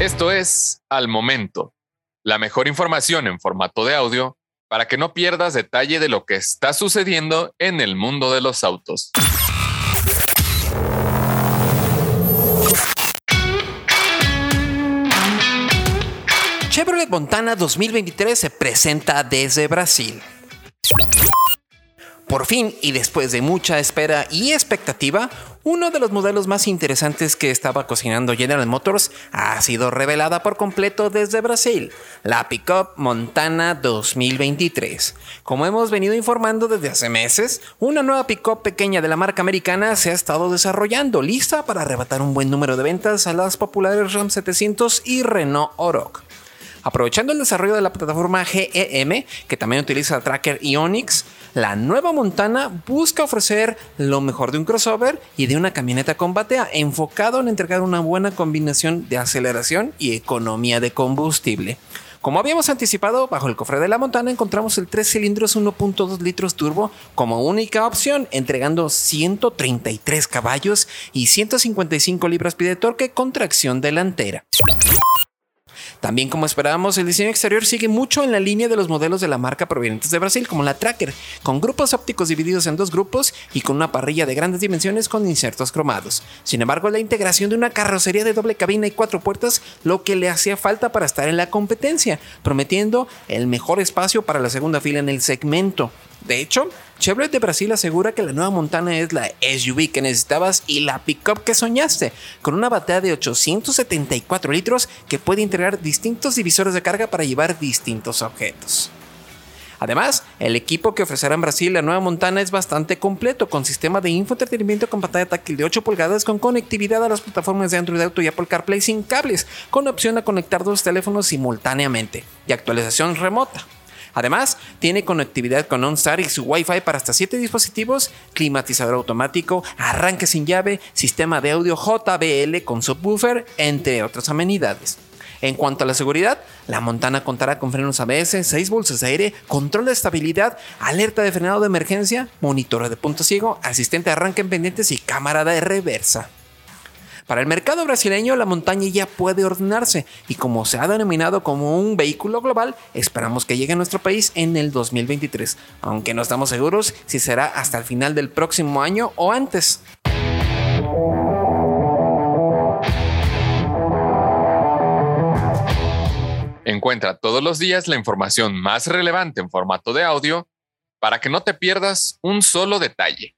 Esto es Al Momento, la mejor información en formato de audio para que no pierdas detalle de lo que está sucediendo en el mundo de los autos. Chevrolet Montana 2023 se presenta desde Brasil. Por fin, y después de mucha espera y expectativa, uno de los modelos más interesantes que estaba cocinando General Motors ha sido revelada por completo desde Brasil, la Pickup Montana 2023. Como hemos venido informando desde hace meses, una nueva pickup pequeña de la marca americana se ha estado desarrollando, lista para arrebatar un buen número de ventas a las populares Ram 700 y Renault Oroch. Aprovechando el desarrollo de la plataforma GEM, que también utiliza Tracker Ionix, la nueva Montana busca ofrecer lo mejor de un crossover y de una camioneta con batea, enfocado en entregar una buena combinación de aceleración y economía de combustible. Como habíamos anticipado, bajo el cofre de la Montana encontramos el 3 cilindros 1.2 litros turbo como única opción, entregando 133 caballos y 155 libras-pie de torque con tracción delantera. También como esperábamos, el diseño exterior sigue mucho en la línea de los modelos de la marca provenientes de Brasil, como la Tracker, con grupos ópticos divididos en dos grupos y con una parrilla de grandes dimensiones con insertos cromados. Sin embargo, la integración de una carrocería de doble cabina y cuatro puertas lo que le hacía falta para estar en la competencia, prometiendo el mejor espacio para la segunda fila en el segmento. De hecho, Chevrolet de Brasil asegura que la nueva Montana es la SUV que necesitabas y la pickup que soñaste, con una batería de 874 litros que puede integrar distintos divisores de carga para llevar distintos objetos. Además, el equipo que ofrecerá en Brasil la nueva Montana es bastante completo, con sistema de infoentretenimiento con pantalla táctil de 8 pulgadas, con conectividad a las plataformas de Android Auto y Apple CarPlay sin cables, con opción a conectar dos teléfonos simultáneamente y actualización remota. Además, tiene conectividad con OnStar y su Wi-Fi para hasta 7 dispositivos, climatizador automático, arranque sin llave, sistema de audio JBL con subwoofer, entre otras amenidades. En cuanto a la seguridad, la Montana contará con frenos ABS, 6 bolsas de aire, control de estabilidad, alerta de frenado de emergencia, monitor de punto ciego, asistente de arranque en pendientes y cámara de reversa. Para el mercado brasileño la montaña ya puede ordenarse y como se ha denominado como un vehículo global, esperamos que llegue a nuestro país en el 2023, aunque no estamos seguros si será hasta el final del próximo año o antes. Encuentra todos los días la información más relevante en formato de audio para que no te pierdas un solo detalle.